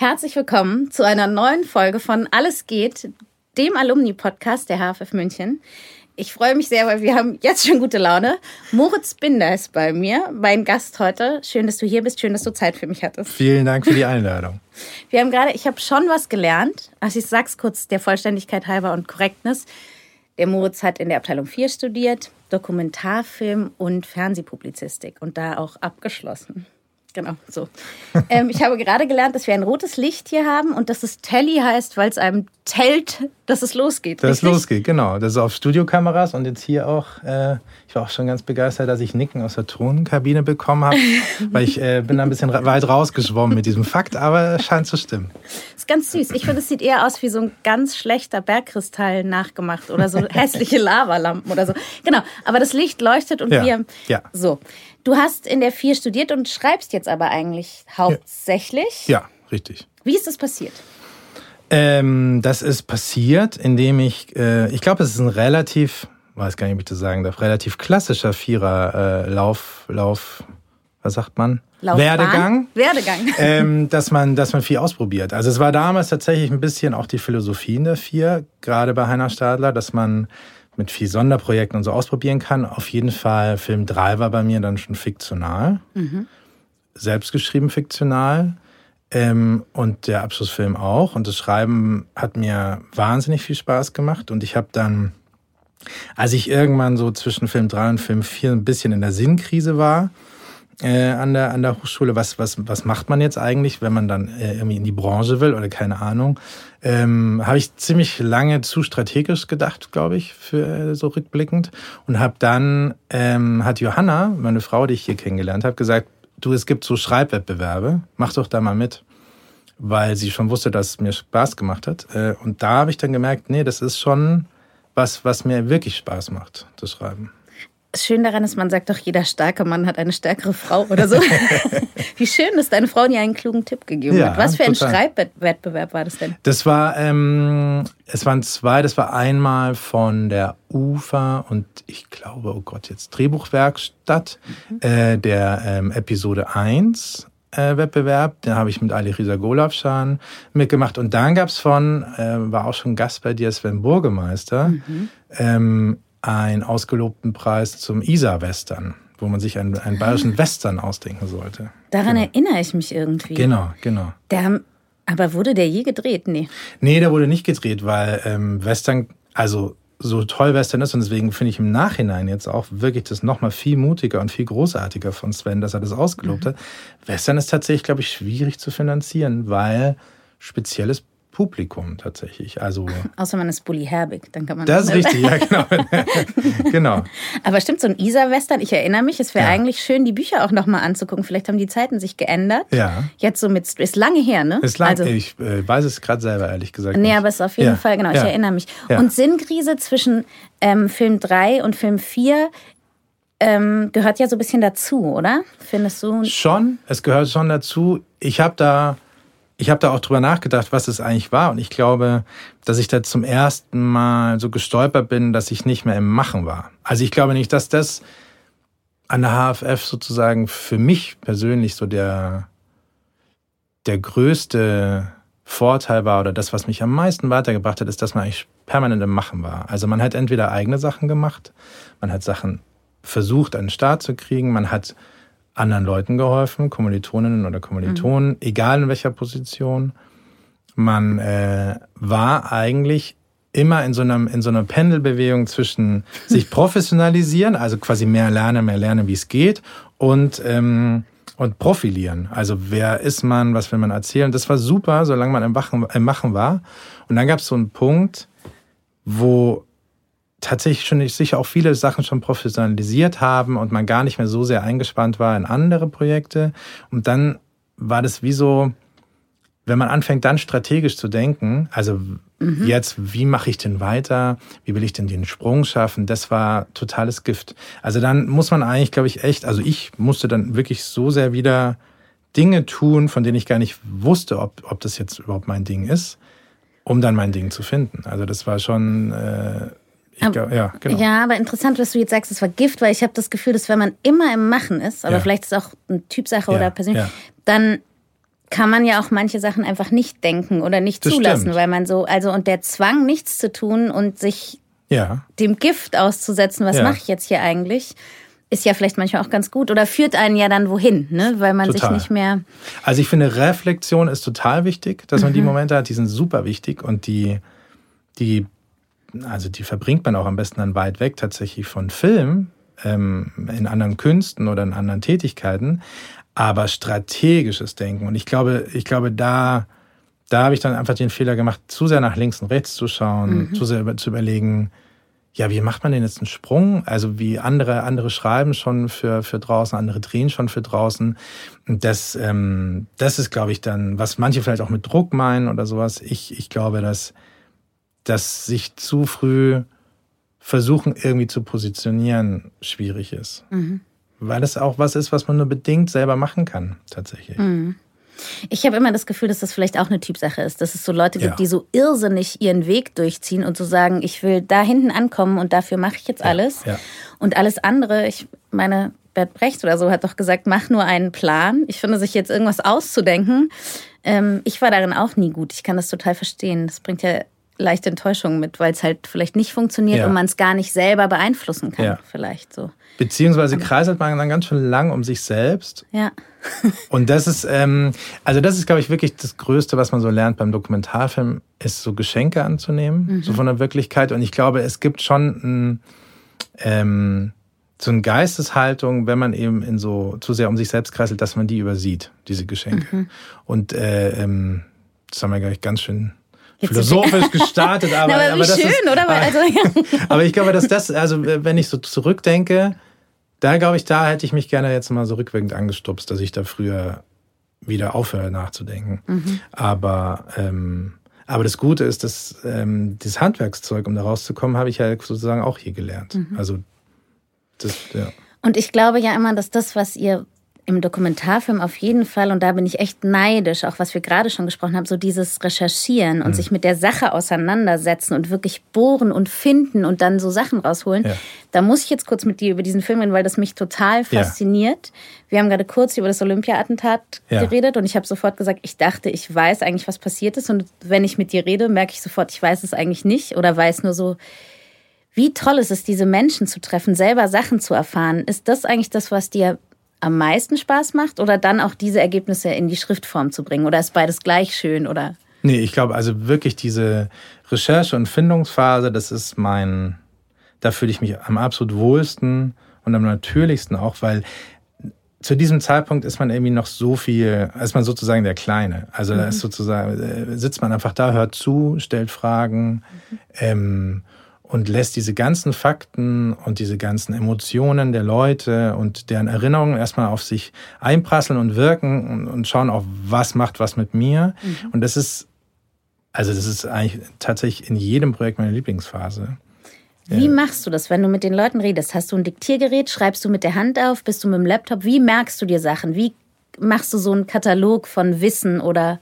Herzlich willkommen zu einer neuen Folge von Alles geht, dem Alumni-Podcast der HFF München. Ich freue mich sehr, weil wir haben jetzt schon gute Laune. Moritz Binder ist bei mir, mein Gast heute. Schön, dass du hier bist. Schön, dass du Zeit für mich hattest. Vielen Dank für die Einladung. Wir haben gerade, ich habe schon was gelernt. Also ich sag's kurz der Vollständigkeit halber und Korrektness. Der Moritz hat in der Abteilung 4 studiert, Dokumentarfilm und Fernsehpublizistik und da auch abgeschlossen. Genau, so. ähm, ich habe gerade gelernt, dass wir ein rotes Licht hier haben und dass es Telly heißt, weil es einem tellt, dass es losgeht. Dass es losgeht, genau. Das ist auf Studiokameras und jetzt hier auch. Äh, ich war auch schon ganz begeistert, dass ich Nicken aus der Tonkabine bekommen habe, weil ich äh, bin da ein bisschen weit rausgeschwommen mit diesem Fakt, aber es scheint zu stimmen. Das ist ganz süß. Ich finde, es sieht eher aus wie so ein ganz schlechter Bergkristall nachgemacht oder so hässliche Lavalampen oder so. Genau, aber das Licht leuchtet und Ja, wir. ja. So. Du hast in der 4 studiert und schreibst jetzt aber eigentlich hauptsächlich. Ja, richtig. Wie ist das passiert? Ähm, das ist passiert, indem ich, äh, ich glaube, es ist ein relativ, weiß gar nicht, ob ich das sagen darf, relativ klassischer Vierer äh, Lauf, Lauf, was sagt man? Laufbahn? Werdegang. Werdegang. ähm, dass man, dass man viel ausprobiert. Also es war damals tatsächlich ein bisschen auch die Philosophie in der Vier, gerade bei Heiner Stadler, dass man mit viel Sonderprojekten und so ausprobieren kann. Auf jeden Fall Film 3 war bei mir dann schon fiktional, selbstgeschrieben fiktional. Ähm, und der Abschlussfilm auch. Und das Schreiben hat mir wahnsinnig viel Spaß gemacht. Und ich habe dann, als ich irgendwann so zwischen Film 3 und Film 4 ein bisschen in der Sinnkrise war, äh, an, der, an der Hochschule, was, was, was macht man jetzt eigentlich, wenn man dann äh, irgendwie in die Branche will oder keine Ahnung, ähm, habe ich ziemlich lange zu strategisch gedacht, glaube ich, für äh, so rückblickend. Und habe dann, ähm, hat Johanna, meine Frau, die ich hier kennengelernt habe, gesagt, du, es gibt so Schreibwettbewerbe, mach doch da mal mit. Weil sie schon wusste, dass es mir Spaß gemacht hat. Äh, und da habe ich dann gemerkt, nee, das ist schon was, was mir wirklich Spaß macht, das Schreiben. Schön daran ist, man sagt doch, jeder starke Mann hat eine stärkere Frau oder so. Wie schön, dass deine Frau dir einen klugen Tipp gegeben Ja, hat. Was für ein total. Schreibwettbewerb war das denn? Das war, ähm, es waren zwei, das war einmal von der UFA und ich glaube, oh Gott, jetzt Drehbuchwerkstatt, äh, der ähm, Episode 1 äh, Wettbewerb. Den habe ich mit Ali Risa Golavschan mitgemacht. Und dann gab's von, äh, war auch schon Gast bei dir, Sven Burgemeister, ähm, einen ausgelobten Preis zum Isar-Western, wo man sich einen, einen bayerischen Western ausdenken sollte. Daran erinnere ich mich irgendwie. Genau, genau. Der, aber wurde der je gedreht? Nee. Nee, der wurde nicht gedreht, weil ähm, Western, also so toll Western ist und deswegen finde ich im Nachhinein jetzt auch wirklich das nochmal viel mutiger und viel großartiger von Sven, dass er das ausgelobt hat. Western ist tatsächlich, glaube ich, schwierig zu finanzieren, weil spezielles Publikum tatsächlich. Also Außer man ist Bully Herbig, dann kann man. das ist richtig, ja genau. genau. Aber stimmt, so ein Isar-Western, ich erinnere mich, es wäre Ja. eigentlich schön, die Bücher auch nochmal anzugucken. Vielleicht haben die Zeiten sich geändert. Ja. Jetzt so mit, ist lange her, ne? Ist lang, Also, ich äh, weiß es gerade selber ehrlich gesagt. Nee, nicht. aber es ist auf jeden Ja, Fall, genau, ich ja. erinnere mich. Und Sinnkrise zwischen ähm, Film 3 und Film 4 ähm, gehört ja so ein bisschen dazu, oder? Findest du? Schon, es gehört schon dazu. Ich habe da, ich habe da auch drüber nachgedacht, was es eigentlich war. Und ich glaube, dass ich da zum ersten Mal so gestolpert bin, dass ich nicht mehr im Machen war. Also ich glaube nicht, dass das an der HFF sozusagen für mich persönlich so der, der größte Vorteil war oder das, was mich am meisten weitergebracht hat, ist, dass man eigentlich permanent im Machen war. Also man hat entweder eigene Sachen gemacht, man hat Sachen versucht, an den Start zu kriegen, man hat anderen Leuten geholfen, Kommilitoninnen oder Kommilitonen, egal in welcher Position. Man äh, war eigentlich immer in so, einem, in so einer Pendelbewegung zwischen sich professionalisieren, also quasi mehr lernen, mehr lernen, wie es geht, und, ähm, und profilieren. Also wer ist man, was will man erzählen? Das war super, solange man im, Wachen, im Machen war. Und dann gab es so einen Punkt, wo tatsächlich schon sicher auch viele Sachen schon professionalisiert haben und man gar nicht mehr so sehr eingespannt war in andere Projekte. Und dann war das wie so, wenn man anfängt, dann strategisch zu denken, also mhm. jetzt, wie mache ich denn weiter? Wie will ich denn den Sprung schaffen? Das war totales Gift. Also dann muss man eigentlich, glaube ich, echt, also ich musste dann wirklich so sehr wieder Dinge tun, von denen ich gar nicht wusste, ob, ob das jetzt überhaupt mein Ding ist, um dann mein Ding zu finden. Also das war schon. Äh, aber, ja, genau. ja, aber interessant, was du jetzt sagst, es war Gift, weil ich habe das Gefühl, dass wenn man immer im Machen ist, aber ja. vielleicht ist es auch eine Typsache ja, oder persönlich, dann kann man ja auch manche Sachen einfach nicht denken oder nicht das zulassen, stimmt. weil man so, also und der Zwang, nichts zu tun und sich dem Gift auszusetzen, was mache ich jetzt hier eigentlich, ist ja vielleicht manchmal auch ganz gut oder führt einen ja dann wohin, ne? weil man total. sich nicht mehr. Also ich finde, Reflexion ist total wichtig, dass man mhm. die Momente hat, die sind super wichtig und die, die, also die verbringt man auch am besten dann weit weg tatsächlich von Film, ähm, in anderen Künsten oder in anderen Tätigkeiten aber strategisches Denken. Und ich glaube, ich glaube, da, da habe ich dann einfach den Fehler gemacht, zu sehr nach links und rechts zu schauen, mhm. zu sehr zu überlegen, ja, wie macht man denn jetzt einen Sprung? Also wie andere, andere schreiben schon für, für draußen, andere drehen schon für draußen. Und das, ähm, das ist, glaube ich, dann, was manche vielleicht auch mit Druck meinen oder sowas. Ich, ich glaube, dass, dass sich zu früh versuchen, irgendwie zu positionieren, schwierig ist. Mhm. Weil es auch was ist, was man nur bedingt selber machen kann, tatsächlich. Mhm. Ich habe immer das Gefühl, dass das vielleicht auch eine Typsache ist, dass es so Leute gibt, ja. die so irrsinnig ihren Weg durchziehen und so sagen, ich will da hinten ankommen und dafür mache ich jetzt alles. Ja. Ja. Und alles andere, ich meine, Bert Brecht oder so hat doch gesagt, mach nur einen Plan. Ich finde, sich jetzt irgendwas auszudenken, ähm, ich war darin auch nie gut. Ich kann das total verstehen. Das bringt ja leichte Enttäuschung mit, weil es halt vielleicht nicht funktioniert und man es gar nicht selber beeinflussen kann. Vielleicht so. Beziehungsweise kreiselt man dann ganz schön lang um sich selbst. Ja. und das ist, ähm, also das ist, glaube ich, wirklich das Größte, was man so lernt beim Dokumentarfilm, ist so Geschenke anzunehmen, mhm. so von der Wirklichkeit. Und ich glaube, es gibt schon ein, ähm, so eine Geisteshaltung, wenn man eben in so zu sehr um sich selbst kreiselt, dass man die übersieht, diese Geschenke. Mhm. Und äh, ähm, das haben wir gleich ganz schön philosophisch gestartet, aber, Na, aber, aber das schön, ist, oder? Also, ja. aber ich glaube, dass das, also wenn ich so zurückdenke, da glaube ich, da hätte ich mich gerne jetzt mal so rückwirkend angestupst, dass ich da früher wieder aufhöre nachzudenken. Mhm. Aber, ähm, aber das Gute ist, dass ähm, dieses Handwerkszeug, um da rauszukommen, habe ich ja sozusagen auch hier gelernt. Mhm. Also das, ja. Und ich glaube ja immer, dass das, was ihr im Dokumentarfilm auf jeden Fall, und da bin ich echt neidisch, auch was wir gerade schon gesprochen haben, so dieses Recherchieren und mhm. sich mit der Sache auseinandersetzen und wirklich bohren und finden und dann so Sachen rausholen. Ja. Da muss ich jetzt kurz mit dir über diesen Film reden, weil das mich total fasziniert. Ja. Wir haben gerade kurz über das Olympia-Attentat ja. geredet und ich habe sofort gesagt, ich dachte, ich weiß eigentlich, was passiert ist. Und wenn ich mit dir rede, merke ich sofort, ich weiß es eigentlich nicht oder weiß nur so, wie toll ist es, diese Menschen zu treffen, selber Sachen zu erfahren. Ist das eigentlich das, was dir am meisten Spaß macht oder dann auch diese Ergebnisse in die Schriftform zu bringen? Oder ist beides gleich schön? Oder? Nee, ich glaube also wirklich diese Recherche- und Findungsphase, das ist mein, da fühle ich mich am absolut wohlsten und am natürlichsten auch, weil zu diesem Zeitpunkt ist man irgendwie noch so viel, ist man sozusagen der Kleine. Also mhm. da ist sozusagen, äh, sitzt man einfach da, hört zu, stellt Fragen, mhm. ähm, und lässt diese ganzen Fakten und diese ganzen Emotionen der Leute und deren Erinnerungen erstmal auf sich einprasseln und wirken und, und schauen auch, was macht was mit mir. Mhm. Und das ist, also das ist eigentlich tatsächlich in jedem Projekt meine Lieblingsphase. Wie machst du das, wenn du mit den Leuten redest? Hast du ein Diktiergerät? Schreibst du mit der Hand auf? Bist du mit dem Laptop? Wie merkst du dir Sachen? Wie machst du so einen Katalog von Wissen oder?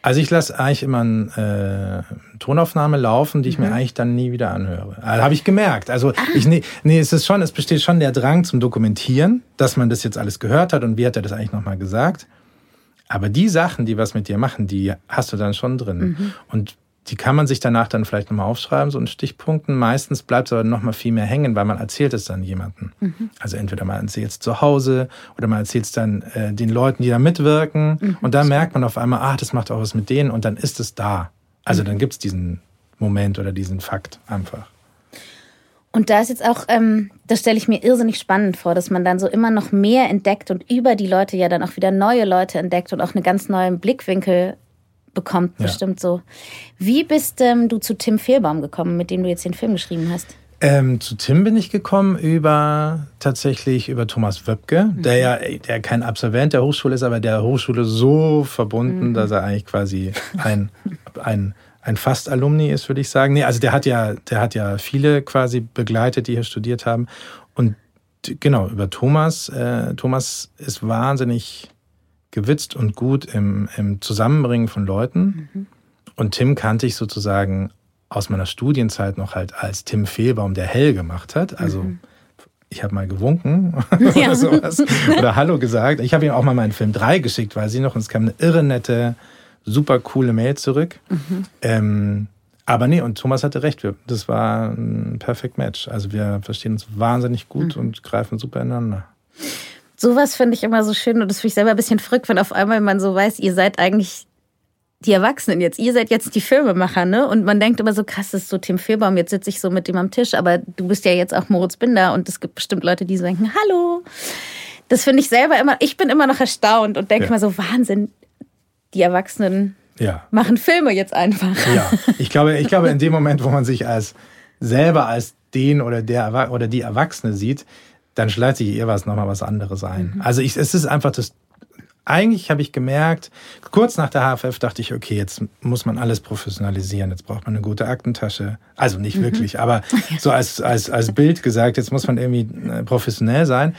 Also ich lasse eigentlich immer eine äh, Tonaufnahme laufen, die ich mhm. mir eigentlich dann nie wieder anhöre. Also habe ich gemerkt. Also ah. ich nee, nee, es ist schon, es besteht schon der Drang zum Dokumentieren, dass man das jetzt alles gehört hat und wie hat er das eigentlich nochmal gesagt. Aber die Sachen, die was mit dir machen, die hast du dann schon drin. Mhm. Und die kann man sich danach dann vielleicht nochmal aufschreiben, so in Stichpunkten. Meistens bleibt es aber nochmal viel mehr hängen, weil man erzählt es dann jemandem. Mhm. Also entweder man erzählt es zu Hause oder man erzählt es dann äh, den Leuten, die da mitwirken. Mhm. Und da merkt man auf einmal, ah, das macht auch was mit denen und dann ist es da. Also mhm. dann gibt es diesen Moment oder diesen Fakt einfach. Und da ist jetzt auch, ähm, das stelle ich mir irrsinnig spannend vor, dass man dann so immer noch mehr entdeckt und über die Leute ja dann auch wieder neue Leute entdeckt und auch einen ganz neuen Blickwinkel bekommt, ja. bestimmt so. Wie bist ähm, du zu Tim Fehlbaum gekommen, mit dem du jetzt den Film geschrieben hast? Ähm, zu Tim bin ich gekommen über tatsächlich über Thomas Wöbke, mhm. der ja der kein Absolvent der Hochschule ist, aber der Hochschule so verbunden, mhm. dass er eigentlich quasi ein, ein, ein Fast-Alumni ist, würde ich sagen. Nee, also der hat ja, der hat ja viele quasi begleitet, die hier studiert haben. Und genau, über Thomas. Äh, Thomas ist wahnsinnig gewitzt und gut im, im Zusammenbringen von Leuten. Mhm. Und Tim kannte ich sozusagen aus meiner Studienzeit noch halt als Tim Fehlbaum, der hell gemacht hat. Also mhm. ich habe mal gewunken ja. oder sowas. Oder Hallo gesagt. Ich habe ihm auch mal meinen Film 3 geschickt, weil sie noch, und es kam eine irre nette, super coole Mail zurück. Mhm. Ähm, aber nee, und Thomas hatte recht, das war ein perfekt Match. Also wir verstehen uns wahnsinnig gut mhm. und greifen super ineinander. Sowas finde ich immer so schön und das finde ich selber ein bisschen verrückt, wenn auf einmal man so weiß, ihr seid eigentlich die Erwachsenen jetzt, ihr seid jetzt die Filmemacher, ne? Und man denkt immer so, krass, das ist so Tim Fehlbaum, jetzt sitze ich so mit dem am Tisch, aber du bist ja jetzt auch Moritz Binder und es gibt bestimmt Leute, die so denken, hallo. Das finde ich selber immer, ich bin immer noch erstaunt und denke ja. mal so, Wahnsinn, die Erwachsenen ja. machen Filme jetzt einfach. Ja, ich glaube, ich glaube, in dem Moment, wo man sich als selber als den oder der oder die Erwachsene sieht, dann schleicht sich eher was nochmal was anderes ein. Mhm. Also ich, es ist einfach das eigentlich habe ich gemerkt, kurz nach der HFF dachte ich, okay, jetzt muss man alles professionalisieren, jetzt braucht man eine gute Aktentasche. Also nicht mhm. wirklich, aber so als, als, als Bild gesagt, jetzt muss man irgendwie äh, professionell sein.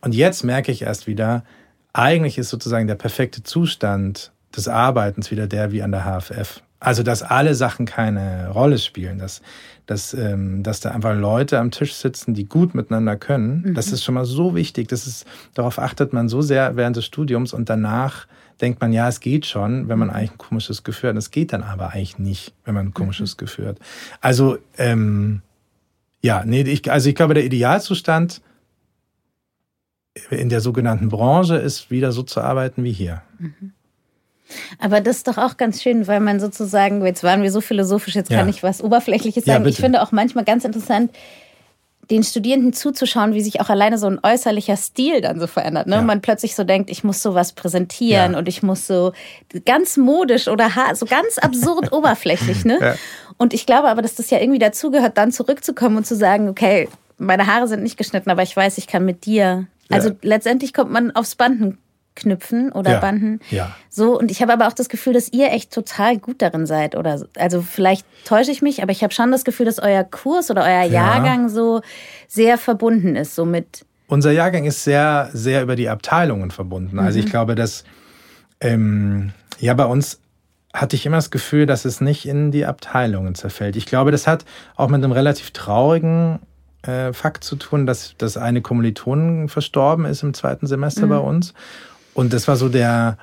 Und jetzt merke ich erst wieder, eigentlich ist sozusagen der perfekte Zustand des Arbeitens wieder der wie an der HFF. Also, dass alle Sachen keine Rolle spielen, dass, dass, ähm, dass da einfach Leute am Tisch sitzen, die gut miteinander können. Mhm. Das ist schon mal so wichtig. Das ist, darauf achtet man so sehr während des Studiums und danach denkt man, ja, es geht schon, wenn man eigentlich ein komisches Gefühl hat. Es geht dann aber eigentlich nicht, wenn man ein komisches mhm. Gefühl hat. Also, ähm, ja, nee, ich, also ich glaube, der Idealzustand in der sogenannten Branche ist wieder so zu arbeiten wie hier. Mhm. Aber das ist doch auch ganz schön, weil man sozusagen, jetzt waren wir so philosophisch, jetzt kann ja. ich was Oberflächliches sagen. Ja, ich finde auch manchmal ganz interessant, den Studierenden zuzuschauen, wie sich auch alleine so ein äußerlicher Stil dann so verändert. Ne? Ja. Man plötzlich so denkt, ich muss sowas präsentieren ja. und ich muss so ganz modisch oder so ganz absurd oberflächlich. Ne? Ja. Und ich glaube aber, dass das ja irgendwie dazugehört, dann zurückzukommen und zu sagen, okay, meine Haare sind nicht geschnitten, aber ich weiß, ich kann mit dir. Also letztendlich kommt man aufs Banden knüpfen oder ja, Banden. Ja. So, und ich habe aber auch das Gefühl, dass ihr echt total gut darin seid. Oder also vielleicht täusche ich mich, aber ich habe schon das Gefühl, dass euer Kurs oder euer ja. Jahrgang so sehr verbunden ist, so mit. Unser Jahrgang ist sehr, sehr über die Abteilungen verbunden. Mhm. Also ich mhm. glaube, dass ähm, ja bei uns hatte ich immer das Gefühl, dass es nicht in die Abteilungen zerfällt. Ich glaube, das hat auch mit einem relativ traurigen äh, Fakt zu tun, dass, dass eine Kommilitonin verstorben ist im zweiten Semester mhm. bei uns. Und das war so der,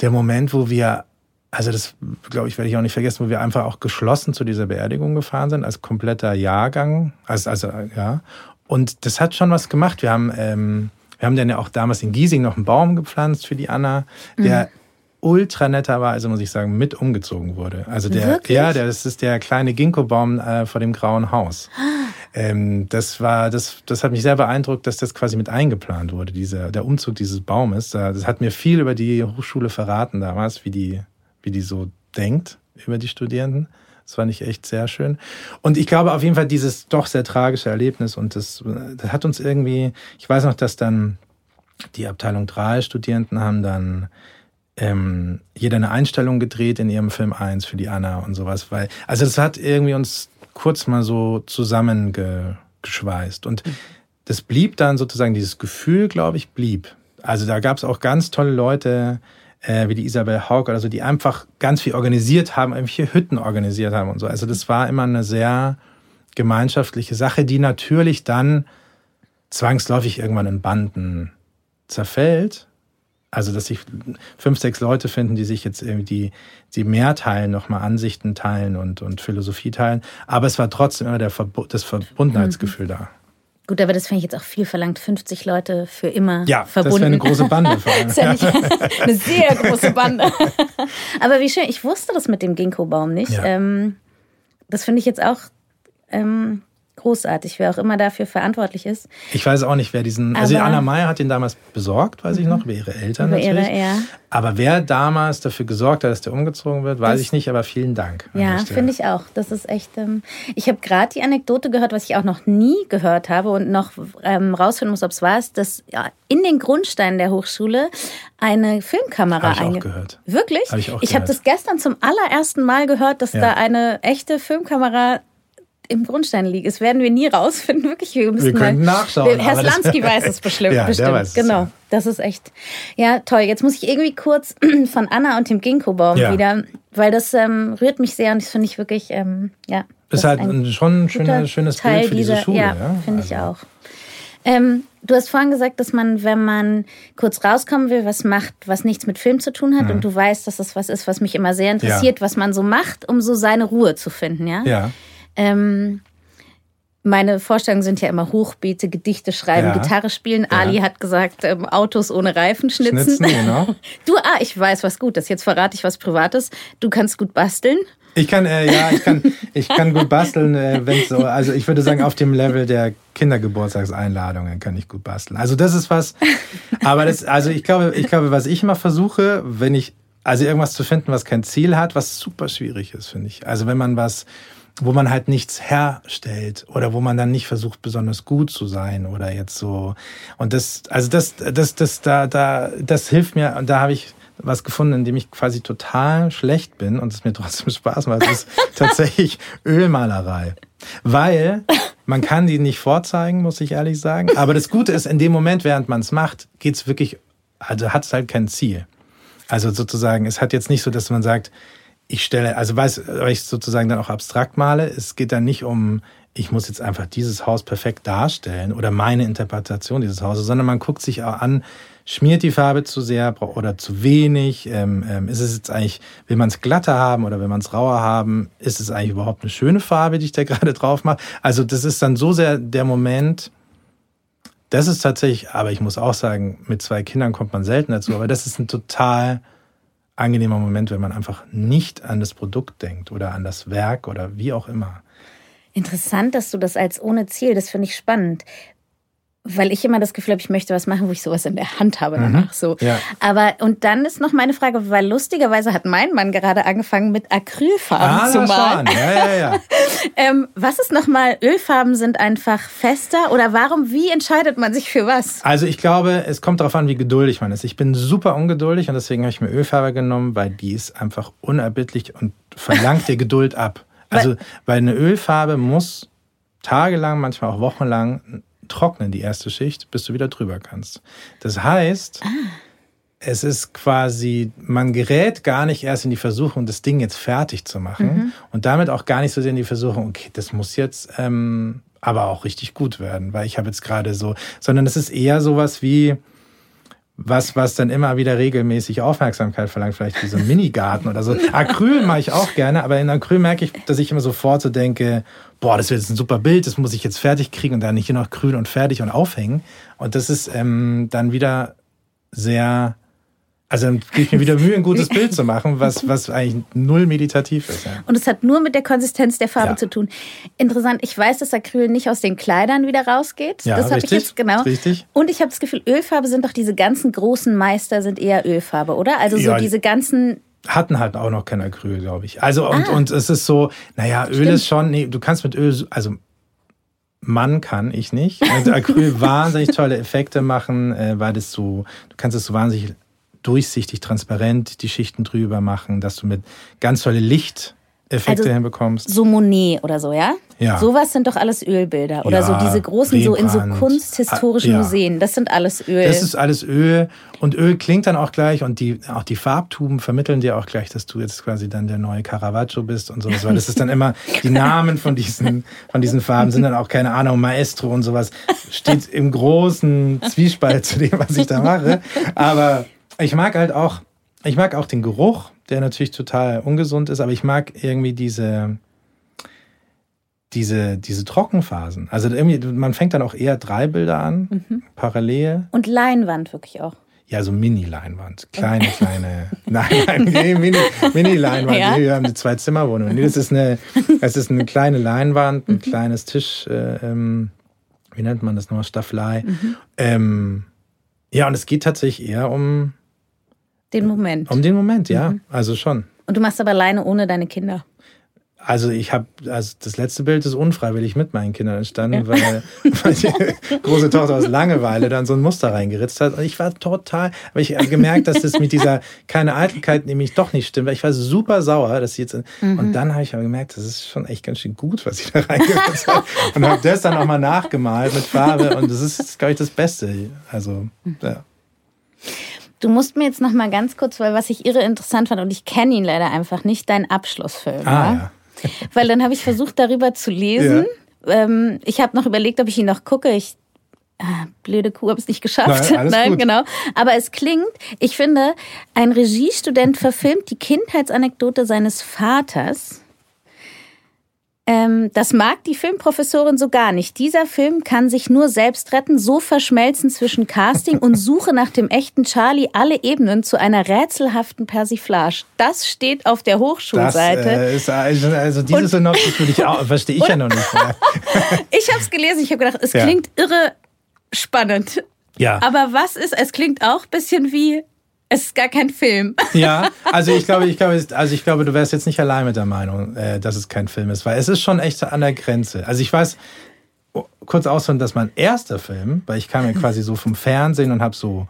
der Moment, wo wir, also das glaube ich, werde ich auch nicht vergessen, wo wir einfach auch geschlossen zu dieser Beerdigung gefahren sind, als kompletter Jahrgang. Also, also ja. Und das hat schon was gemacht. Wir haben, ähm, wir haben dann ja auch damals in Giesing noch einen Baum gepflanzt für die Anna, der mhm. Ultra netter war, also muss ich sagen, mit umgezogen wurde. Also der, Wirklich? ja, der, das ist der kleine Ginkgo-Baum äh, vor dem grauen Haus. Ähm, das war, das, das hat mich sehr beeindruckt, dass das quasi mit eingeplant wurde, dieser, der Umzug dieses Baumes. Das hat mir viel über die Hochschule verraten damals, wie die, wie die so denkt über die Studierenden. Das fand ich echt sehr schön. Und ich glaube auf jeden Fall dieses doch sehr tragische Erlebnis und das, das hat uns irgendwie, ich weiß noch, dass dann die Abteilung 3 Studierenden haben dann ähm, jeder eine Einstellung gedreht in ihrem Film 1 für die Anna und sowas, weil, also das hat irgendwie uns kurz mal so zusammengeschweißt. Und das blieb dann sozusagen, dieses Gefühl, glaube ich, blieb. Also da gab es auch ganz tolle Leute, äh, wie die Isabel Haug oder so, die einfach ganz viel organisiert haben, irgendwelche Hütten organisiert haben und so. Also das war immer eine sehr gemeinschaftliche Sache, die natürlich dann zwangsläufig irgendwann in Banden zerfällt. Also, dass sich fünf, sechs Leute finden, die sich jetzt irgendwie die, die mehr teilen, nochmal Ansichten teilen und, und Philosophie teilen. Aber es war trotzdem immer der Verbu das Verbundenheitsgefühl mhm. da. Gut, aber das fände ich jetzt auch viel verlangt. 50 Leute für immer ja, verbunden. Ja, das wäre eine große Bande. Das ja nicht eine sehr große Bande. aber wie schön, ich wusste das mit dem Ginkgo-Baum nicht. Ja. Ähm, das finde ich jetzt auch ähm, großartig, wer auch immer dafür verantwortlich ist. Ich weiß auch nicht, wer diesen. also Anna Meyer hat den damals besorgt, weiß ich noch, über ihre Eltern Über natürlich. ihre, ja. Aber wer damals dafür gesorgt hat, dass der umgezogen wird, weiß Das- ich nicht, aber vielen Dank. an Ja, finde ich auch. Das ist echt. Ähm, ich habe gerade die Anekdote gehört, was ich auch noch nie gehört habe und noch ähm, rausfinden muss, ob es war, ist, dass ja, in den Grundsteinen der Hochschule eine Filmkamera Hab ich auch gehört. Wirklich? Hab ich auch habe das gestern zum allerersten Mal gehört, dass Ja. da eine echte Filmkamera im Grundstein liegt. Das werden wir nie rausfinden. Wirklich, wir müssen Wir könnten mal, nachschauen, Herr Slansky weiß es bestimmt. Ja, bestimmt. weiß es, genau. ja. Das ist echt. Ja, toll. Jetzt muss ich irgendwie kurz von Anna und dem Ginkgo-Baum Ja. wieder, weil das ähm, rührt mich sehr und das finde ich wirklich, ähm, ja. das Ist halt ein schon ein guter schöne, schönes Teil Bild für diese dieser- Schule. Ja, Ja, finde ich Also, auch. Ähm, du hast vorhin gesagt, dass man, wenn man kurz rauskommen will, was macht, was nichts mit Film zu tun hat, Mhm. und du weißt, dass das was ist, was mich immer sehr interessiert, was man so macht, um so seine Ruhe zu finden, ja? Ja, Ähm, meine Vorstellungen sind ja immer Hochbeete, Gedichte schreiben, Ja. Gitarre spielen. Ali hat gesagt, ähm, Autos ohne Reifen schnitzen. schnitzen, genau. Du, ah, ich weiß was Gutes. Jetzt verrate ich was Privates. Du kannst gut basteln. Ich kann, äh, ja, ich kann, ich kann gut basteln, äh, wenn so, also ich würde sagen, auf dem Level der Kindergeburtstagseinladungen kann ich gut basteln. Also das ist was, aber das, also ich glaube, ich glaube, was ich immer versuche, wenn ich, also irgendwas zu finden, was kein Ziel hat, was super schwierig ist, finde ich. Also wenn man was, wo man halt nichts herstellt oder wo man dann nicht versucht, besonders gut zu sein oder jetzt so. Und das, also das, das, das, da, da, das hilft mir und da habe ich was gefunden, in dem ich quasi total schlecht bin und es mir trotzdem Spaß macht. Ist tatsächlich Ölmalerei. Weil man kann die nicht vorzeigen, muss ich ehrlich sagen. Aber das Gute ist, in dem Moment, während man es macht, geht's wirklich, also hat es halt kein Ziel. Also sozusagen, es hat jetzt nicht so, dass man sagt, ich stelle, also weiß, weil ich sozusagen dann auch abstrakt male, es geht dann nicht um, ich muss jetzt einfach dieses Haus perfekt darstellen oder meine Interpretation dieses Hauses, sondern man guckt sich auch an, schmiert die Farbe zu sehr oder zu wenig, ähm, ähm, ist es jetzt eigentlich, will man es glatter haben oder will man es rauer haben, ist es eigentlich überhaupt eine schöne Farbe, die ich da gerade drauf mache? Also das ist dann so sehr der Moment, das ist tatsächlich, aber ich muss auch sagen, mit zwei Kindern kommt man selten dazu, aber das ist ein total angenehmer Moment, wenn man einfach nicht an das Produkt denkt oder an das Werk oder wie auch immer. Interessant, dass du das als ohne Ziel, das finde ich spannend. Weil ich immer das Gefühl habe, ich möchte was machen, wo ich sowas in der Hand habe danach. So. Ja. Aber und dann ist noch meine Frage, weil lustigerweise hat mein Mann gerade angefangen mit Acrylfarben zu na, malen. Ja, ja, ja. Ähm, was ist nochmal, Ölfarben sind einfach fester oder warum, wie entscheidet man sich für was? Also ich glaube, es kommt darauf an, wie geduldig man ist. Ich bin super ungeduldig und deswegen habe ich mir Ölfarbe genommen, weil die ist einfach unerbittlich und verlangt dir Geduld ab. Also, weil eine Ölfarbe muss tagelang, manchmal auch wochenlang trocknen, die erste Schicht, bis du wieder drüber kannst. Das heißt, es ist quasi, man gerät gar nicht erst in die Versuchung, das Ding jetzt fertig zu machen und damit auch gar nicht so sehr in die Versuchung, okay, das muss jetzt ähm, aber auch richtig gut werden, weil ich habe jetzt gerade so, sondern es ist eher sowas wie, was, was dann immer wieder regelmäßig Aufmerksamkeit verlangt, vielleicht wie so ein Minigarten oder so. Acryl mache ich auch gerne, aber in Acryl merke ich, dass ich immer sofort so denke, boah, das wird jetzt ein super Bild, das muss ich jetzt fertig kriegen und dann nicht hier noch grün und fertig und aufhängen. Und das ist ähm, dann wieder sehr, also dann gebe ich mir wieder Mühe, ein gutes Bild zu machen, was, was eigentlich null meditativ ist. Ja. Und es hat nur mit der Konsistenz der Farbe Ja. zu tun. Interessant, ich weiß, dass Acryl nicht aus den Kleidern wieder rausgeht. Ja, das habe ich jetzt genau. richtig. Und ich habe das Gefühl, Ölfarbe sind doch diese ganzen großen Meister sind eher Ölfarbe, oder? Also so Ja, diese ganzen hatten halt auch noch kein Acryl, glaube ich. Also und, Ah. und es ist so, naja, Öl Stimmt. ist schon, nee, du kannst mit Öl, so- also man kann, ich nicht, mit Acryl wahnsinnig tolle Effekte machen, äh, weil das so, du kannst es so wahnsinnig durchsichtig, transparent die Schichten drüber machen, dass du mit ganz tolle Lichteffekte Also hinbekommst. so Monet oder so, ja? Ja. Sowas sind doch alles Ölbilder. Oder Ja, so diese großen, so in so Rembrandt. kunsthistorischen Ah, ja. Museen. Das sind alles Öl. Das ist alles Öl und Öl klingt dann auch gleich und die, auch die Farbtuben vermitteln dir auch gleich, dass du jetzt quasi dann der neue Caravaggio bist und sowas, weil das ist dann immer, die Namen von diesen, von diesen Farben sind dann auch keine Ahnung, Maestro und sowas, steht im großen Zwiespalt zu dem, was ich da mache. Aber ich mag halt auch, ich mag auch den Geruch, der natürlich total ungesund ist, aber ich mag irgendwie diese, diese, diese Trockenphasen. Also irgendwie, man fängt dann auch eher drei Bilder an, parallel. Und Leinwand wirklich auch. Ja, so Mini-Leinwand. Kleine, kleine. nein, nein, nee, Mini-Leinwand. Ja. Nee, wir haben eine Zwei-Zimmer-Wohnung. Nee, das ist eine, das ist eine kleine Leinwand, ein kleines Tisch, äh, ähm, wie nennt man das nochmal? Staffelei. Ähm, ja, und es geht tatsächlich eher um, Den Moment. um den Moment, ja. Also schon. Und du machst aber alleine ohne deine Kinder. Also ich habe, also das letzte Bild ist unfreiwillig mit meinen Kindern entstanden, weil, weil die große Tochter aus Langeweile dann so ein Muster reingeritzt hat. Und ich war total, aber ich habe gemerkt, dass das mit dieser keine Eitelkeit nämlich doch nicht stimmt. Weil ich war super sauer, dass sie jetzt. Und dann habe ich aber gemerkt, das ist schon echt ganz schön gut, was sie da reingeritzt hat. Und habe das dann auch mal nachgemalt mit Farbe. Und das ist, glaube ich, das Beste. Also, ja. Du musst mir jetzt noch mal ganz kurz, weil was ich irre interessant fand und ich kenne ihn leider einfach nicht, dein Abschlussfilm. Ah, ja? ja. Weil dann habe ich versucht, darüber zu lesen. Ähm, ich habe noch überlegt, ob ich ihn noch gucke. Ich ah, blöde Kuh, habe es nicht geschafft. Nein, gut. genau. Aber es klingt, ich finde, ein Regiestudent verfilmt die Kindheitsanekdote seines Vaters. Ähm, das mag die Filmprofessorin so gar nicht. Dieser Film kann sich nur selbst retten, so verschmelzen zwischen Casting und Suche nach dem echten Charlie alle Ebenen zu einer rätselhaften Persiflage. Das steht auf der Das Hochschulseite. äh, ist also, also diese Synopsis würde ich auch, verstehe ich ja noch nicht. Ich habe es gelesen, ich habe gedacht, es Ja. klingt irre spannend. Ja. Aber was ist, es klingt auch ein bisschen wie, es ist gar kein Film. Ja, also ich glaube, ich glaube, also ich glaube, du wärst jetzt nicht allein mit der Meinung, äh, dass es kein Film ist, weil es ist schon echt an der Grenze. Also ich weiß oh, kurz ausholen, dass mein erster Film, weil ich kam ja quasi so vom Fernsehen und habe so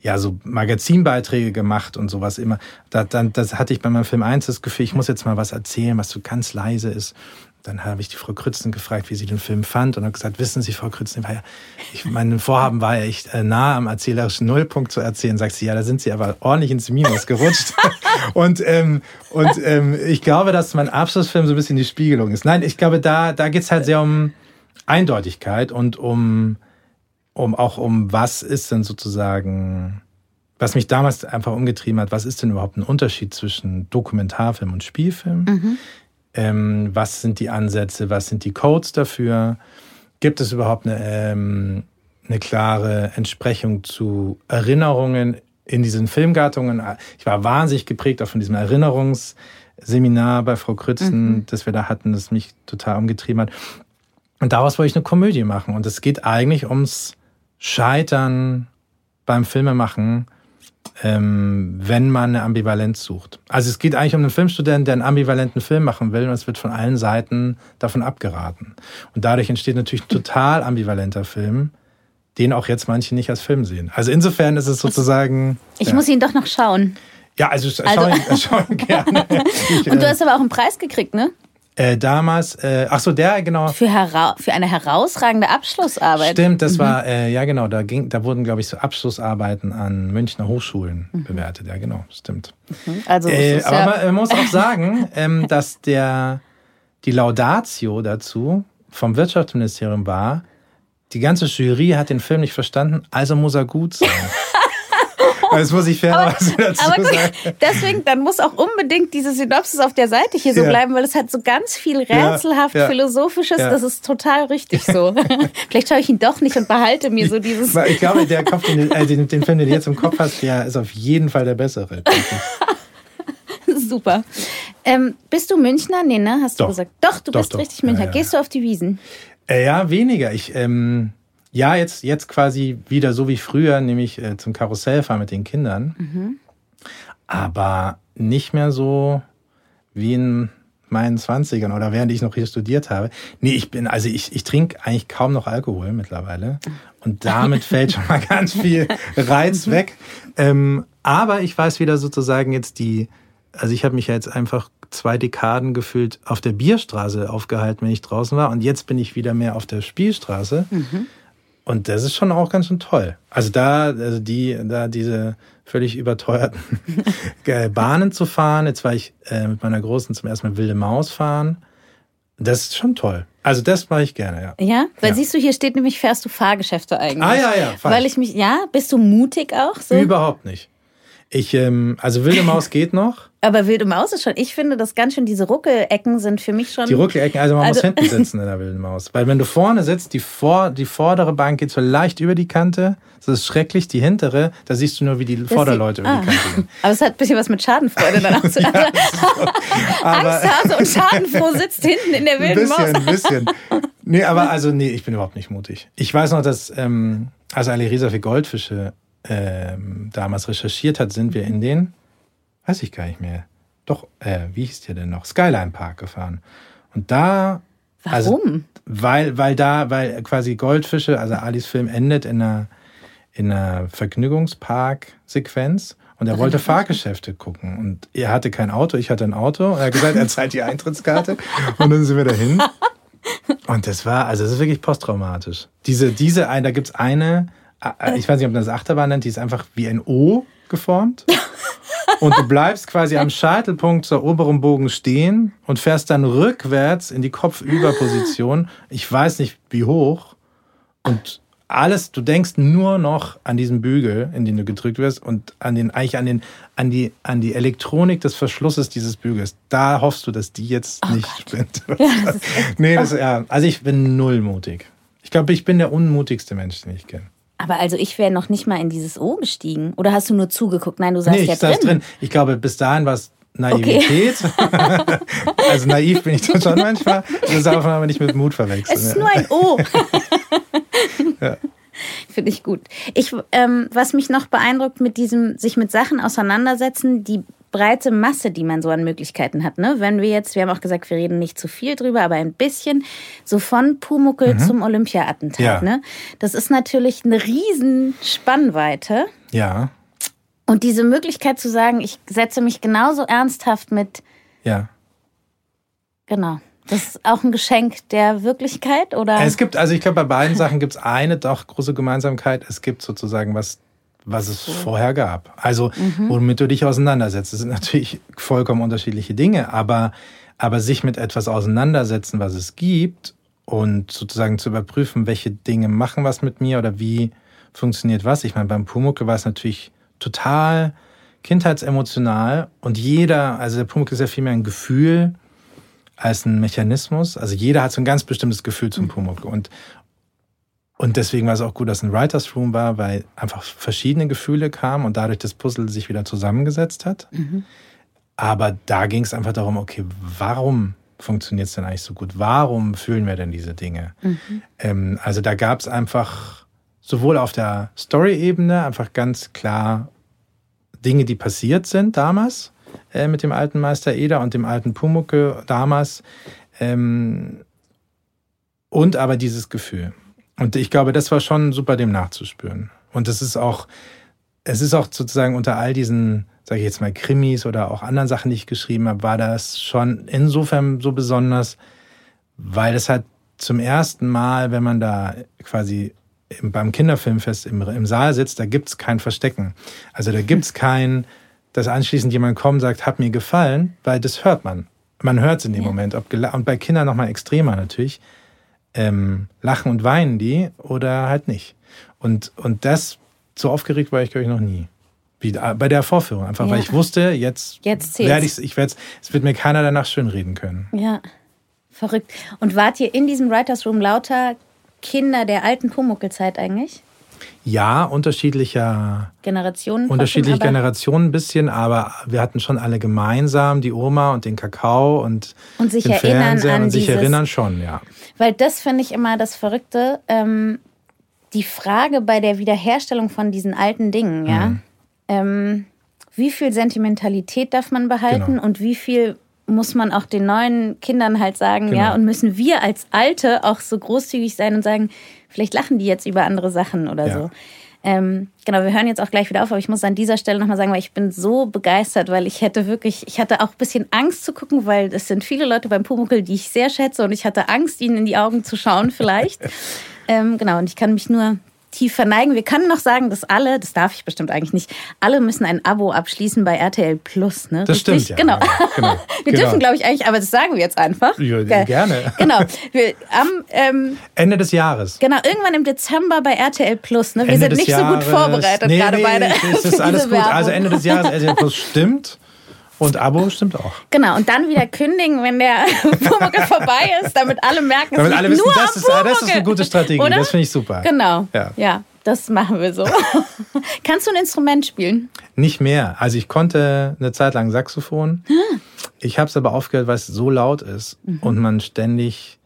ja so Magazinbeiträge gemacht und sowas immer. Da, dann, das hatte ich bei meinem Film 1 das Gefühl, ich muss jetzt mal was erzählen, was so ganz leise ist. Dann habe ich die Frau Krützen gefragt, wie sie den Film fand und habe gesagt, wissen Sie, Frau Krützen, war ja, ich, mein Vorhaben war ja echt äh, nah am erzählerischen Nullpunkt zu erzählen. Sagt sie, ja, da sind Sie aber ordentlich ins Minus gerutscht. und ähm, und ähm, ich glaube, dass mein Abschlussfilm so ein bisschen die Spiegelung ist. Nein, ich glaube, da, da geht's halt sehr um Eindeutigkeit und um, um auch um was ist denn sozusagen, was mich damals einfach umgetrieben hat, was ist denn überhaupt ein Unterschied zwischen Dokumentarfilm und Spielfilm? Ähm, was sind die Ansätze, was sind die Codes dafür? Gibt es überhaupt eine, ähm, eine klare Entsprechung zu Erinnerungen in diesen Filmgattungen? Ich war wahnsinnig geprägt auch von diesem Erinnerungsseminar bei Frau Krützen, das wir da hatten, das mich total umgetrieben hat. Und daraus wollte ich eine Komödie machen. Und es geht eigentlich ums Scheitern beim Filmemachen, ähm, wenn man eine Ambivalenz sucht. Also es geht eigentlich um einen Filmstudenten, der einen ambivalenten Film machen will und es wird von allen Seiten davon abgeraten. Und dadurch entsteht natürlich ein total ambivalenter Film, den auch jetzt manche nicht als Film sehen. Also insofern ist es sozusagen... Ich ja. muss ihn doch noch schauen. Ja, also, schau, Also- ihn, schau ihn gerne. Ich, Und du äh, hast aber auch einen Preis gekriegt, ne? Äh, damals, äh, ach so, der, genau. Für, hera für eine herausragende Abschlussarbeit. Stimmt, das war, äh, ja genau, da ging, da wurden, glaube ich, so Abschlussarbeiten an Münchner Hochschulen bewertet. Ja, genau, stimmt. Also, es Äh, aber ja, man, man muss auch sagen, ähm, dass der, die Laudatio dazu vom Wirtschaftsministerium war, die ganze Jury hat den Film nicht verstanden, also muss er gut sein. Das muss ich fairerweise dazu aber sagen. gut, deswegen, dann muss auch unbedingt diese Synopsis auf der Seite hier so Ja. bleiben, weil es hat so ganz viel rätselhaft ja. philosophisches, Ja. das ist total richtig so. Vielleicht schaue ich ihn doch nicht und behalte mir so dieses Ich glaube, der Kopf, den, äh, den, den Film, den du jetzt im Kopf hast, der ist auf jeden Fall der bessere. Super. Ähm, bist du Münchner? Nee, ne? Hast du Doch. gesagt. Doch, du Doch, bist doch. richtig Münchner. Ja, ja, Gehst du auf die Wiesen? Äh, ja, weniger. Ich, ähm, ja, jetzt, jetzt quasi wieder so wie früher, nämlich äh, zum Karussell fahren mit den Kindern. Aber nicht mehr so wie in meinen 20ern oder während ich noch hier studiert habe. Nee, ich bin, also ich, ich trinke eigentlich kaum noch Alkohol mittlerweile. Und damit fällt schon mal ganz viel Reiz weg. Ähm, aber ich weiß wieder sozusagen jetzt die, also ich habe mich ja jetzt einfach zwei Dekaden gefühlt auf der Bierstraße aufgehalten, wenn ich draußen war. Und jetzt bin ich wieder mehr auf der Spielstraße. Und das ist schon auch ganz schön toll. Also da, also die, da diese völlig überteuerten Bahnen zu fahren. Jetzt war ich äh, mit meiner Großen zum ersten Mal wilde Maus fahren. Das ist schon toll. Also das mache ich gerne, ja. Ja? Weil Ja. siehst du, hier steht nämlich, fährst du Fahrgeschäfte eigentlich. Ah ja, ja, falsch. Weil ich mich, ja, bist du mutig auch? So? Überhaupt nicht. Ich, ähm, also wilde Maus geht noch. Aber wilde Maus ist schon, ich finde das ganz schön, diese Ruckelecken sind für mich schon. Die Ruckelecken, also man also, muss hinten sitzen in der wilden Maus. Weil wenn du vorne sitzt, die, vor, die vordere Bank geht so leicht über die Kante. Das ist schrecklich. Die hintere, da siehst du nur, wie die das Vorderleute über ah. die Kante gehen. Aber es hat ein bisschen was mit Schadenfreude dann auch zu tun. Angsthase und Schadenfroh sitzt hinten in der wilden Maus. Ein bisschen, ein bisschen. Nee, aber also, nee, ich bin überhaupt nicht mutig. Ich weiß noch, dass, ähm, als Alerisa für Goldfische ähm, damals recherchiert hat, sind wir in den, weiß ich gar nicht mehr, doch, äh, wie hieß der denn noch? Skyline Park gefahren. Und da. Also Warum? Also, weil, weil da, weil quasi Goldfische, also Alis Film endet in einer, in einer Vergnügungspark-Sequenz. Und er wollte Fahrgeschäfte gucken. Und er hatte kein Auto, ich hatte ein Auto. Und er hat gesagt, er zahlt die Eintrittskarte. und dann sind wir dahin. Und das war, also das ist wirklich posttraumatisch. Diese, diese, da gibt's eine äh, ich weiß nicht, ob man das Achterbahn nennt, die ist einfach wie ein O geformt. Und du bleibst quasi am Scheitelpunkt zur oberen Bogen stehen und fährst dann rückwärts in die Kopfüberposition. Ich weiß nicht wie hoch. Und alles, du denkst nur noch an diesen Bügel, in den du gedrückt wirst und an den, eigentlich an den, an die, an die Elektronik des Verschlusses dieses Bügels. Da hoffst du, dass die jetzt oh nicht spinnt. Ja, das nee, das, ja, also ich bin null mutig. Ich glaube, ich bin der unmutigste Mensch, den ich kenne. Aber also ich wäre noch nicht mal in dieses O gestiegen. Oder hast du nur zugeguckt? Nein, du saßt nee, ja ich drin. drin. Ich glaube, bis dahin war es Naivität. Okay. also naiv bin ich dann schon manchmal. Das darf man aber nicht mit Mut verwechseln. Es ist nur ein O. ja. Finde ich gut. Ich, ähm, was mich noch beeindruckt mit diesem sich mit Sachen auseinandersetzen, die breite Masse, die man so an Möglichkeiten hat. Ne? Wenn wir jetzt, wir haben auch gesagt, wir reden nicht zu viel drüber, aber ein bisschen, so von Pumuckel mhm. zum Olympia-Attentat. Ja. Ne? Das ist natürlich eine riesen Spannweite. Ja. Und diese Möglichkeit zu sagen, ich setze mich genauso ernsthaft mit. Ja. Genau. Das ist auch ein Geschenk der Wirklichkeit, oder? Es gibt, also ich glaube, bei beiden Sachen gibt es eine doch große Gemeinsamkeit. Es gibt sozusagen was was es vorher gab. Also, mhm. womit du dich auseinandersetzt. Das sind natürlich vollkommen unterschiedliche Dinge, aber, aber sich mit etwas auseinandersetzen, was es gibt und sozusagen zu überprüfen, welche Dinge machen was mit mir oder wie funktioniert was. Ich meine, beim Pumucke war es natürlich total kindheitsemotional und jeder, also der Pumucke ist ja viel mehr ein Gefühl als ein Mechanismus. Also jeder hat so ein ganz bestimmtes Gefühl zum mhm. Pumucke und, und deswegen war es auch gut, dass ein Writers Room war, weil einfach verschiedene Gefühle kamen und dadurch das Puzzle sich wieder zusammengesetzt hat. Mhm. Aber da ging es einfach darum, okay, warum funktioniert es denn eigentlich so gut? Warum fühlen wir denn diese Dinge? Mhm. Ähm, also da gab es einfach sowohl auf der Story-Ebene einfach ganz klar Dinge, die passiert sind damals äh, mit dem alten Meister Eder und dem alten Pumucke damals. Ähm, und aber dieses Gefühl. Und ich glaube, das war schon super, dem nachzuspüren. Und es ist auch, es ist auch sozusagen unter all diesen, sage ich jetzt mal, Krimis oder auch anderen Sachen, die ich geschrieben habe, war das schon insofern so besonders, weil es halt zum ersten Mal, wenn man da quasi beim Kinderfilmfest im, im Saal sitzt, da gibt's kein Verstecken. Also da gibt's kein, dass anschließend jemand kommt und sagt, hat mir gefallen, weil das hört man. Man hört es in dem ja. Moment. Ob und bei Kindern nochmal extremer natürlich ähm, lachen und weinen die oder halt nicht. Und, und das, so aufgeregt war ich, glaube ich, noch nie. Wie bei der Vorführung. Einfach, ja. weil ich wusste, jetzt, jetzt werde ich ich werde es wird mir keiner danach schönreden können. Ja, verrückt. Und wart ihr in diesem Writers Room lauter Kinder der alten Pumuckelzeit eigentlich? Ja, unterschiedlicher Generationen. Unterschiedliche Generationen ein bisschen, aber wir hatten schon alle gemeinsam die Oma und den Kakao und, und sich den erinnern Fernseher an und sich dieses, erinnern schon, ja. Weil das finde ich immer das Verrückte. Ähm, die Frage bei der Wiederherstellung von diesen alten Dingen, ja. Mhm. Ähm, wie viel Sentimentalität darf man behalten genau. und wie viel muss man auch den neuen Kindern halt sagen, genau. ja, und müssen wir als Alte auch so großzügig sein und sagen, vielleicht lachen die jetzt über andere Sachen oder ja. so. Ähm, genau, wir hören jetzt auch gleich wieder auf, aber ich muss an dieser Stelle nochmal sagen, weil ich bin so begeistert, weil ich hätte wirklich, ich hatte auch ein bisschen Angst zu gucken, weil es sind viele Leute beim Pumuckel, die ich sehr schätze und ich hatte Angst, ihnen in die Augen zu schauen vielleicht. ähm, genau, und ich kann mich nur tief verneigen. Wir können noch sagen, dass alle, das darf ich bestimmt eigentlich nicht, alle müssen ein Abo abschließen bei RTL Plus. Ne? Das Richtig? stimmt, ja. Genau. genau. wir genau. dürfen, glaube ich, eigentlich, aber das sagen wir jetzt einfach. Ja, gerne. Genau. Wir, am ähm, Ende des Jahres. Genau, irgendwann im Dezember bei RTL Plus. Ne? Wir Ende sind nicht Jahres. so gut vorbereitet nee, gerade nee, beide. Es ist alles gut. Also Ende des Jahres RTL Plus stimmt. Und Abo stimmt auch. Genau, und dann wieder kündigen, wenn der Pumuckel vorbei ist, damit alle merken, damit es alle wissen, nur das ist, das ist eine gute Strategie. Oder? Das finde ich super. Genau. Ja. ja, das machen wir so. Kannst du ein Instrument spielen? Nicht mehr. Also ich konnte eine Zeit lang Saxophon. Ich habe es aber aufgehört, weil es so laut ist mhm. und man ständig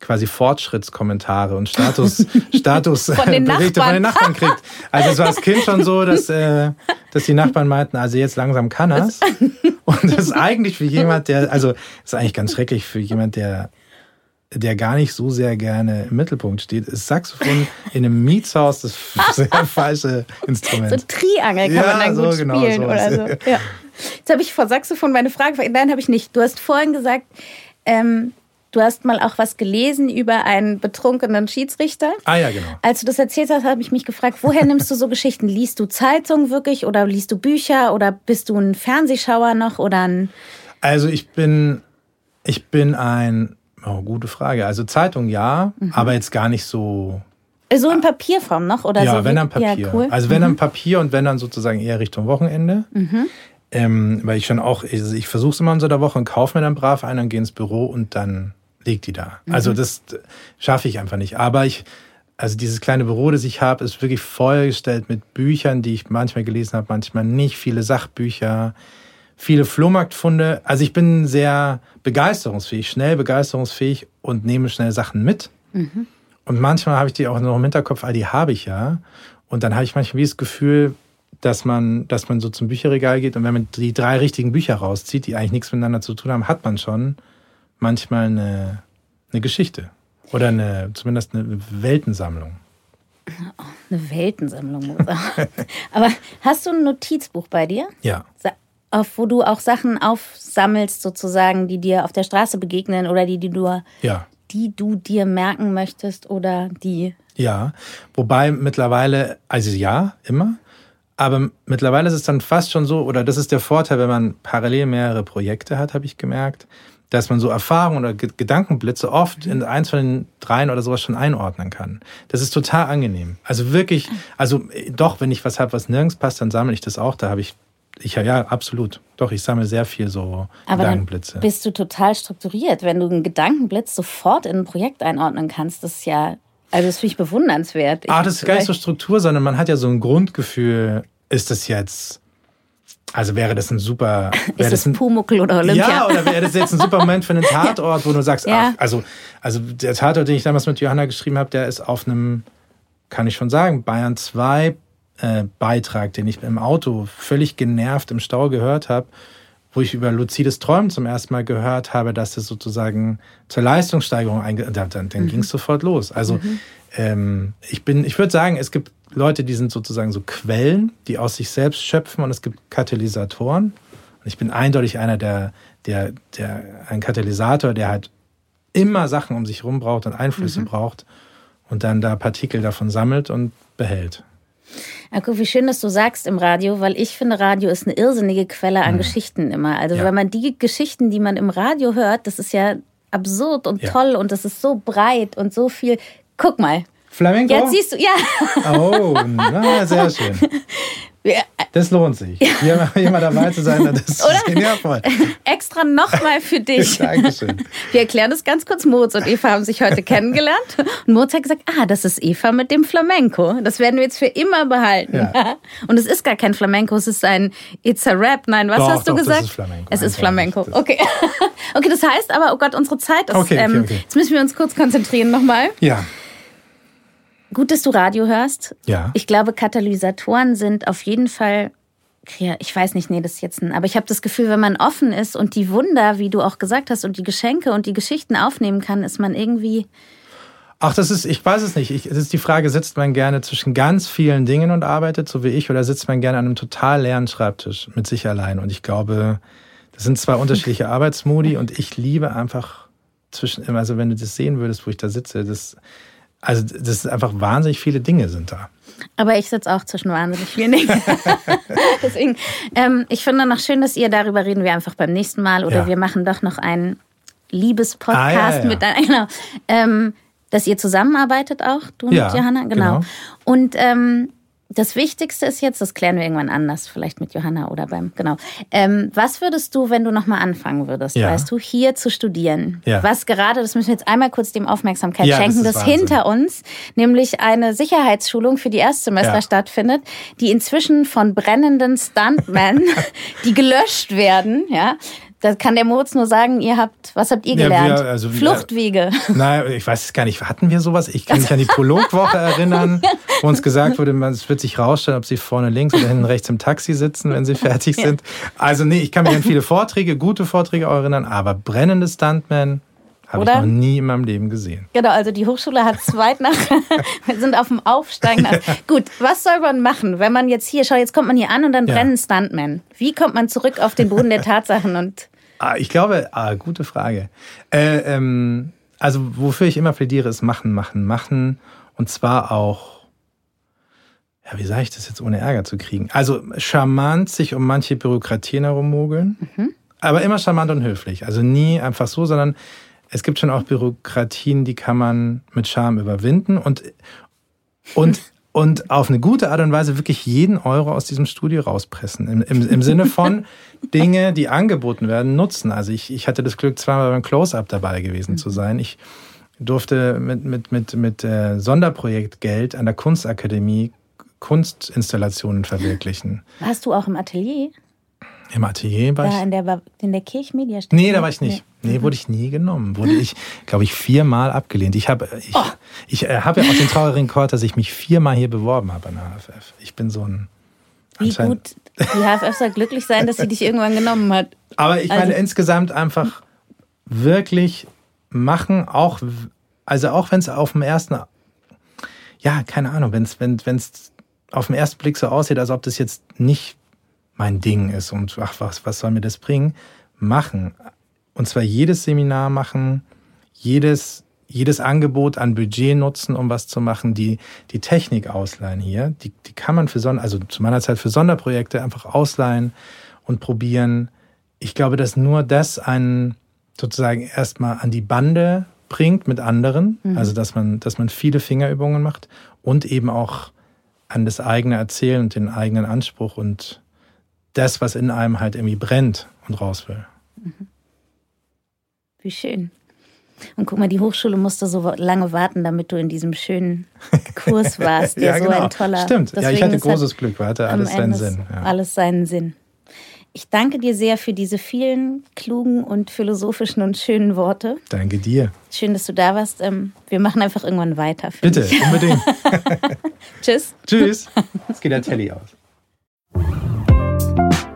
quasi Fortschrittskommentare und Status, Status von den Berichte von den Nachbarn kriegt. Also es war als Kind schon so, dass, äh, dass die Nachbarn meinten, also jetzt langsam kann er's. Und das ist eigentlich für jemand, der, also ist eigentlich ganz schrecklich für jemand, der der gar nicht so sehr gerne im Mittelpunkt steht, ist Saxophon in einem Mietshaus das sehr falsche Instrument. So Triangel kann ja, man dann gut so, genau, spielen sowas. oder so. Ja. Jetzt habe ich vor Saxophon meine Frage, nein, habe ich nicht. Du hast vorhin gesagt, ähm, Du hast mal auch was gelesen über einen betrunkenen Schiedsrichter. Ah ja, genau. Als du das erzählt hast, habe ich mich gefragt, woher nimmst du so Geschichten? Liest du Zeitungen wirklich oder liest du Bücher oder bist du ein Fernsehschauer noch oder ein Also ich bin ich bin ein oh, gute Frage. Also Zeitung ja, mhm. aber jetzt gar nicht so so in Papierform noch oder ja, so? wenn dann Papier. Ja, cool. Also wenn mhm. dann Papier und wenn dann sozusagen eher Richtung Wochenende. Mhm. Ähm, weil ich schon auch, ich, ich versuche es immer unter der Woche und kaufe mir dann brav ein und gehe ins Büro und dann liegt die da. Mhm. Also das schaffe ich einfach nicht. Aber ich, also dieses kleine Büro, das ich habe, ist wirklich vollgestellt mit Büchern, die ich manchmal gelesen habe, manchmal nicht. Viele Sachbücher, viele Flohmarktfunde. Also ich bin sehr begeisterungsfähig, schnell begeisterungsfähig und nehme schnell Sachen mit. Mhm. Und manchmal habe ich die auch noch im Hinterkopf, ah, die habe ich ja. Und dann habe ich manchmal wie das Gefühl, dass man, dass man so zum Bücherregal geht und wenn man die drei richtigen Bücher rauszieht, die eigentlich nichts miteinander zu tun haben, hat man schon manchmal eine, eine Geschichte oder eine, zumindest eine Weltensammlung. eine Weltensammlung. Aber hast du ein Notizbuch bei dir? Ja. Auf, wo du auch Sachen aufsammelst, sozusagen, die dir auf der Straße begegnen oder die, die du, ja. die du dir merken möchtest oder die. Ja, wobei mittlerweile, also ja, immer. Aber mittlerweile ist es dann fast schon so, oder das ist der Vorteil, wenn man parallel mehrere Projekte hat, habe ich gemerkt, dass man so Erfahrungen oder Gedankenblitze oft in eins von den dreien oder sowas schon einordnen kann. Das ist total angenehm. Also wirklich, also doch, wenn ich was habe, was nirgends passt, dann sammle ich das auch. Da habe ich, ich ja, absolut. Doch, ich sammle sehr viel so Aber Gedankenblitze. Dann bist du total strukturiert, wenn du einen Gedankenblitz sofort in ein Projekt einordnen kannst. Das ist ja, also das finde ich bewundernswert. ah, das ist gar nicht so Struktur, sondern man hat ja so ein Grundgefühl, ist das jetzt also wäre das ein super. Ist das ein Pumuckel oder Olympia? Ja, oder wäre das jetzt ein super Moment für einen Tatort, wo du sagst, ja. ach, also, also der Tatort, den ich damals mit Johanna geschrieben habe, der ist auf einem, kann ich schon sagen, Bayern 2 äh, Beitrag, den ich im Auto völlig genervt im Stau gehört habe, wo ich über luzides Träumen zum ersten Mal gehört habe, dass das sozusagen zur Leistungssteigerung einge... Dann, dann, dann mhm. ging es sofort los. Also mhm. ähm, ich bin, ich würde sagen, es gibt Leute, die sind sozusagen so Quellen, die aus sich selbst schöpfen und es gibt Katalysatoren. Und ich bin eindeutig einer der, der, der, ein Katalysator, der halt immer Sachen um sich herum braucht und Einflüsse mhm. braucht und dann da Partikel davon sammelt und behält. Guck, wie schön, dass du sagst im Radio, weil ich finde, Radio ist eine irrsinnige Quelle an mhm. Geschichten immer. Also ja. wenn man die Geschichten, die man im Radio hört, das ist ja absurd und ja. toll und das ist so breit und so viel. Guck mal, Flamenco? Jetzt siehst du, ja. Oh, na, sehr schön. Das lohnt sich, hier, hier mal dabei zu sein. Das ist Oder? Voll. Extra nochmal für dich. Dankeschön. Wir erklären das ganz kurz. Moritz und Eva haben sich heute kennengelernt. Und Moritz hat gesagt, ah, das ist Eva mit dem Flamenco. Das werden wir jetzt für immer behalten. Ja. Und es ist gar kein Flamenco, es ist ein It's a Rap. Nein, was doch, hast du doch, gesagt? Es ist Flamenco. Es ist Flamenco. Okay. Okay, das heißt aber, oh Gott, unsere Zeit ist. Okay, okay, ähm, okay. Jetzt müssen wir uns kurz konzentrieren nochmal. Ja. Gut, dass du Radio hörst. Ja. Ich glaube, Katalysatoren sind auf jeden Fall ich weiß nicht, nee, das ist jetzt ein, aber ich habe das Gefühl, wenn man offen ist und die Wunder, wie du auch gesagt hast, und die Geschenke und die Geschichten aufnehmen kann, ist man irgendwie. Ach, das ist, ich weiß es nicht. Ich, es ist die Frage, sitzt man gerne zwischen ganz vielen Dingen und arbeitet, so wie ich, oder sitzt man gerne an einem total leeren Schreibtisch mit sich allein? Und ich glaube, das sind zwei unterschiedliche Arbeitsmodi und ich liebe einfach zwischen, also wenn du das sehen würdest, wo ich da sitze, das, Also das ist einfach wahnsinnig viele Dinge sind da. Aber ich sitze auch zwischen wahnsinnig vielen Dingen. Deswegen, ähm, ich finde noch schön, dass ihr darüber reden wir einfach beim nächsten Mal oder Ja. wir machen doch noch einen Liebespodcast Ah, ja, ja. mit ein- genau, ähm, dass ihr zusammenarbeitet auch, du und Johanna, genau. genau. Und ähm, das Wichtigste ist jetzt, das klären wir irgendwann anders, vielleicht mit Johanna oder beim, genau. Ähm, was würdest du, wenn du nochmal anfangen würdest, Ja. weißt du, hier zu studieren? Ja. Was gerade, das müssen wir jetzt einmal kurz dem Aufmerksamkeit Ja, das schenken, das Wahnsinn. hinter uns nämlich eine Sicherheitsschulung für die Erstsemester stattfindet, die inzwischen von brennenden Stuntmen, die gelöscht werden, ja. Da kann der Moritz nur sagen, ihr habt, was habt ihr Ja, wir- gelernt? also Fluchtwege. Nein, ich weiß es gar nicht. Hatten wir sowas? Ich kann mich an die Prologwoche erinnern, wo uns gesagt wurde, man- es wird sich rausstellen, ob sie vorne links oder hinten rechts im Taxi sitzen, wenn sie fertig sind. Also nee, ich kann mich an viele Vorträge, gute Vorträge auch erinnern, aber brennende Stuntmen habe ich noch nie in meinem Leben gesehen. Genau, also die Hochschule hat zweit nach, wir sind auf dem Aufsteigenden. Gut, was soll man machen, wenn man jetzt hier, schau, jetzt kommt man hier an und dann Ja. brennen Stuntmen. Wie kommt man zurück auf den Boden der Tatsachen und Ah, ich glaube, ah, gute Frage. Äh, ähm, also wofür ich immer plädiere, ist machen, machen, machen. Und zwar auch, ja, wie sage ich das jetzt, ohne Ärger zu kriegen? Also charmant sich um manche Bürokratien herummogeln, aber immer charmant und höflich. Also nie einfach so, sondern es gibt schon auch Bürokratien, die kann man mit Charme überwinden und, und, und auf eine gute Art und Weise wirklich jeden Euro aus diesem Studio rauspressen. Im, im, im Sinne von Dinge, die angeboten werden, nutzen. Also ich, ich hatte das Glück, zweimal beim Close-Up dabei gewesen zu sein. Ich durfte mit, mit, mit, mit äh, Sonderprojektgeld an der Kunstakademie Kunstinstallationen verwirklichen. warst du auch im Atelier? Im Atelier war Da ich. in der, in der Kirchmedia Nee, da war ich nicht. Nee, wurde ich nie genommen. Wurde ich, glaube ich, viermal abgelehnt. Ich habe ich, Oh. ich äh, habe ja auch den traurigen Rekord, dass ich mich viermal hier beworben habe an der HFF. Ich bin so ein. Wie gut die HFF soll glücklich sein, dass sie dich irgendwann genommen hat. Aber ich Also- meine insgesamt einfach wirklich machen, auch also auch wenn es auf dem ersten, ja keine Ahnung, wenn es wenn es auf den ersten Blick so aussieht, als ob das jetzt nicht mein Ding ist und ach was was soll mir das bringen, machen. Und zwar jedes Seminar machen, jedes jedes Angebot an Budget nutzen, um was zu machen, die, die Technik ausleihen hier, die, die kann man für Sonder, also zu meiner Zeit für Sonderprojekte einfach ausleihen und probieren. Ich glaube, dass nur das einen sozusagen erstmal an die Bande bringt mit anderen, also dass man, dass man viele Fingerübungen macht und eben auch an das eigene Erzählen und den eigenen Anspruch und das, was in einem halt irgendwie brennt und raus will. Wie schön. Und guck mal, die Hochschule musste so lange warten, damit du in diesem schönen Kurs warst, der so ein toller. Stimmt. Ja, ich hatte es hat großes Glück, hatte alles seinen Sinn. Ja. Alles seinen Sinn. Ich danke dir sehr für diese vielen klugen und philosophischen und schönen Worte. Danke dir. Schön, dass du da warst. Ähm, Wir machen einfach irgendwann weiter. Bitte, ich. unbedingt. Tschüss. Tschüss. Jetzt geht der Telly aus.